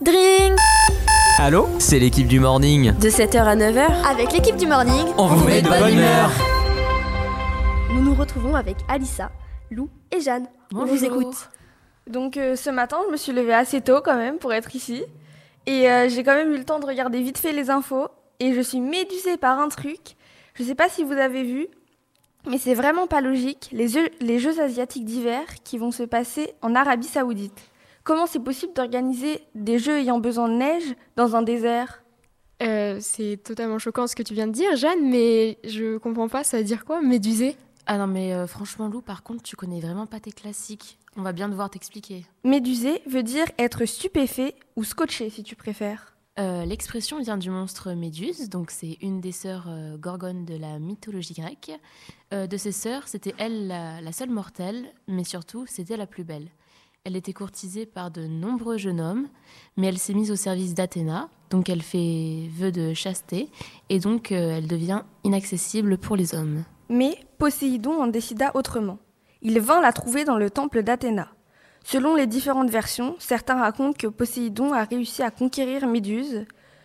Drink Allô C'est l'équipe du morning. De 7h à 9h, Avec l'équipe du morning, On vous met de bonne humeur. nous nous retrouvons avec Alissa, Lou et Jeanne. On vous écoute. Donc euh, ce matin, je me suis levée assez tôt quand même pour être ici. Et euh, j'ai quand même eu le temps de regarder vite fait les infos. Et je suis médusée par un truc. Je sais pas si vous avez vu, mais c'est vraiment pas logique. Les jeux, les jeux asiatiques d'hiver qui vont se passer en Arabie Saoudite. Comment c'est possible d'organiser des jeux ayant besoin de neige dans un désert? Euh, c'est totalement choquant ce que tu viens de dire, Jeanne, mais je comprends pas, ça veut dire quoi, médusé? Ah non, mais euh, franchement, Lou, par contre, tu connais vraiment pas tes classiques. On va bien devoir t'expliquer. Médusé veut dire être stupéfait ou scotché si tu préfères. Euh, L'expression vient du monstre Méduse, donc c'est une des sœurs euh, gorgones de la mythologie grecque. Euh, de ses sœurs, c'était elle la, la seule mortelle, mais surtout, c'était la plus belle. Elle était courtisée par de nombreux jeunes hommes, mais elle s'est mise au service d'Athéna, donc elle fait vœu de chasteté, et donc euh, elle devient inaccessible pour les hommes. Mais Poséidon en décida autrement. Il vint la trouver dans le temple d'Athéna. Selon les différentes versions, certains racontent que Poséidon a réussi à conquérir Méduse.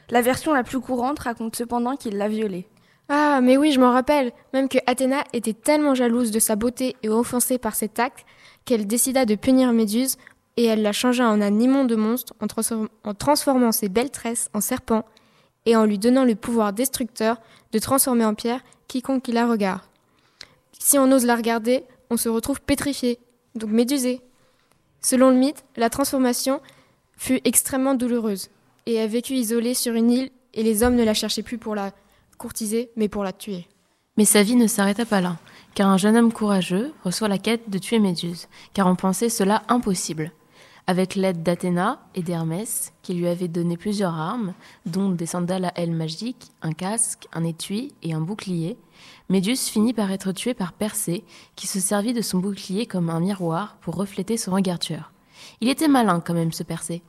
La version la plus courante raconte cependant qu'il l'a violée. Ah, mais oui, je m'en rappelle. Même que Athéna était tellement jalouse de sa beauté et offensée par cet acte qu'elle décida de punir Méduse et elle la changea en un immonde monstre en, transform- en transformant ses belles tresses en serpent et en lui donnant le pouvoir destructeur de transformer en pierre quiconque qui la regarde. Si on ose la regarder, on se retrouve pétrifié, donc médusé. Selon le mythe, la transformation fut extrêmement douloureuse et a vécu isolée sur une île et les hommes ne la cherchaient plus pour la courtiser, mais pour la tuer. Mais sa vie ne s'arrêta pas là, car un jeune homme courageux reçoit la quête de tuer Méduse, car on pensait cela impossible. Avec l'aide d'Athéna et d'Hermès, qui lui avaient donné plusieurs armes, dont des sandales à ailes magiques, un casque, un étui et un bouclier, Méduse finit par être tué par Persée, qui se servit de son bouclier comme un miroir pour refléter son regard tueur. Il était malin quand même, ce Persée.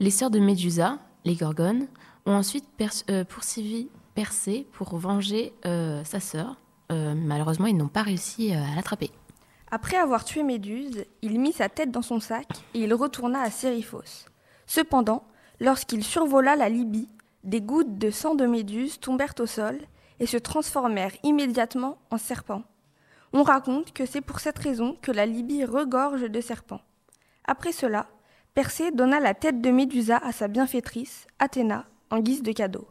Les sœurs de Médusa, les Gorgones, ont ensuite euh, poursuivi Persée pour venger euh, sa sœur. Euh, malheureusement, ils n'ont pas réussi euh, à l'attraper. Après avoir tué Méduse, il mit sa tête dans son sac et il retourna à Séryphos. Cependant, lorsqu'il survola la Libye, des gouttes de sang de Méduse tombèrent au sol et se transformèrent immédiatement en serpents. On raconte que c'est pour cette raison que la Libye regorge de serpents. Après cela, Persée donna la tête de Médusa à sa bienfaitrice, Athéna, en guise de cadeau.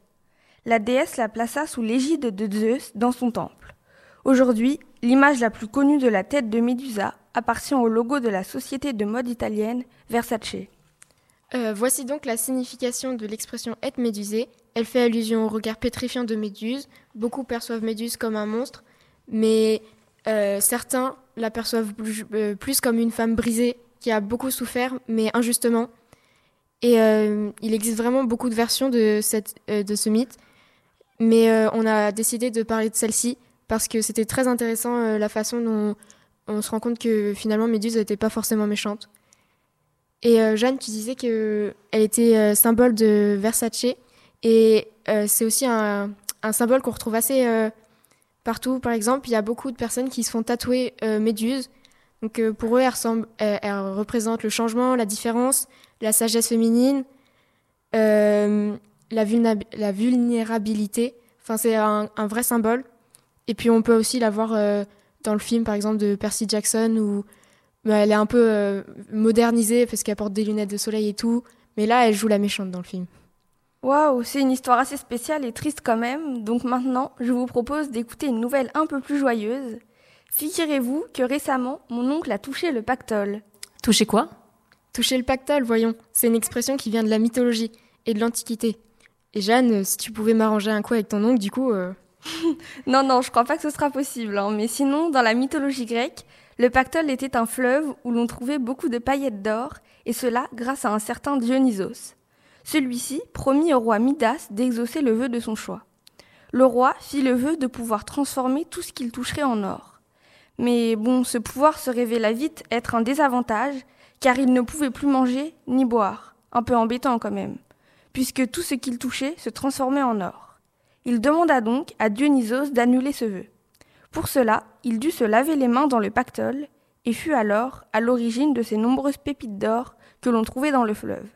La déesse la plaça sous l'égide de Zeus dans son temple. Aujourd'hui, l'image la plus connue de la tête de Médusa appartient au logo de la société de mode italienne Versace. Euh, voici donc la signification de l'expression être médusé. Elle fait allusion au regard pétrifiant de Méduse. Beaucoup perçoivent Méduse comme un monstre, mais euh, certains la perçoivent plus, euh, plus comme une femme brisée qui a beaucoup souffert, mais injustement. Et il existe vraiment beaucoup de versions de ce mythe, mais euh, on a décidé de parler de celle-ci parce que c'était très intéressant euh, la façon dont on se rend compte que finalement Méduse n'était pas forcément méchante. Et euh, Jeanne, tu disais que elle était symbole de Versace, et c'est aussi un, symbole qu'on retrouve assez partout. Par exemple, il y a beaucoup de personnes qui se font tatouer Méduse. Donc pour eux, elle, ressemble, elle, représente le changement, la différence, la sagesse féminine, la, vulna- la vulnérabilité. Enfin, c'est un, un vrai symbole. Et puis on peut aussi la voir euh, dans le film, par exemple, de Percy Jackson, où bah, elle est un peu euh, modernisée parce qu'elle porte des lunettes de soleil et tout. Mais là, elle joue la méchante dans le film. Waouh, c'est une histoire assez spéciale et triste quand même. Donc maintenant, je vous propose d'écouter une nouvelle un peu plus joyeuse. Figurez-vous que récemment, mon oncle a touché le pactole. Touché quoi? Toucher le pactole, voyons. C'est une expression qui vient de la mythologie et de l'Antiquité. Et Jeanne, euh, si tu pouvais m'arranger un coup avec ton oncle, du coup... euh, Non, non, je crois pas que ce sera possible. hein. Mais sinon, dans la mythologie grecque, le pactole était un fleuve où l'on trouvait beaucoup de paillettes d'or, et cela grâce à un certain Dionysos. Celui-ci promit au roi Midas d'exaucer le vœu de son choix. Le roi fit le vœu de pouvoir transformer tout ce qu'il toucherait en or. Mais bon, ce pouvoir se révéla vite être un désavantage, car il ne pouvait plus manger ni boire. Un peu embêtant quand même, puisque tout ce qu'il touchait se transformait en or. Il demanda donc à Dionysos d'annuler ce vœu. Pour cela, il dut se laver les mains dans le pactole, et fut alors à l'origine de ces nombreuses pépites d'or que l'on trouvait dans le fleuve.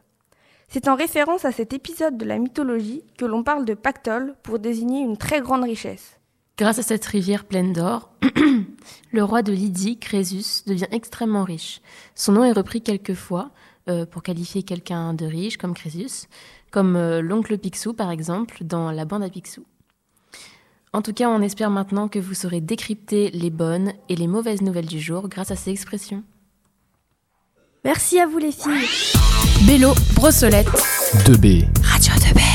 C'est en référence à cet épisode de la mythologie que l'on parle de pactole pour désigner une très grande richesse. Grâce à cette rivière pleine d'or, le roi de Lydie, Crésus, devient extrêmement riche. Son nom est repris quelquefois euh, pour qualifier quelqu'un de riche comme Crésus, comme euh, l'oncle Picsou par exemple dans la bande à Picsou. En tout cas, on espère maintenant que vous saurez décrypter les bonnes et les mauvaises nouvelles du jour grâce à ces expressions. Merci à vous les filles. Bélo, Brossolette. 2B. Radio 2B.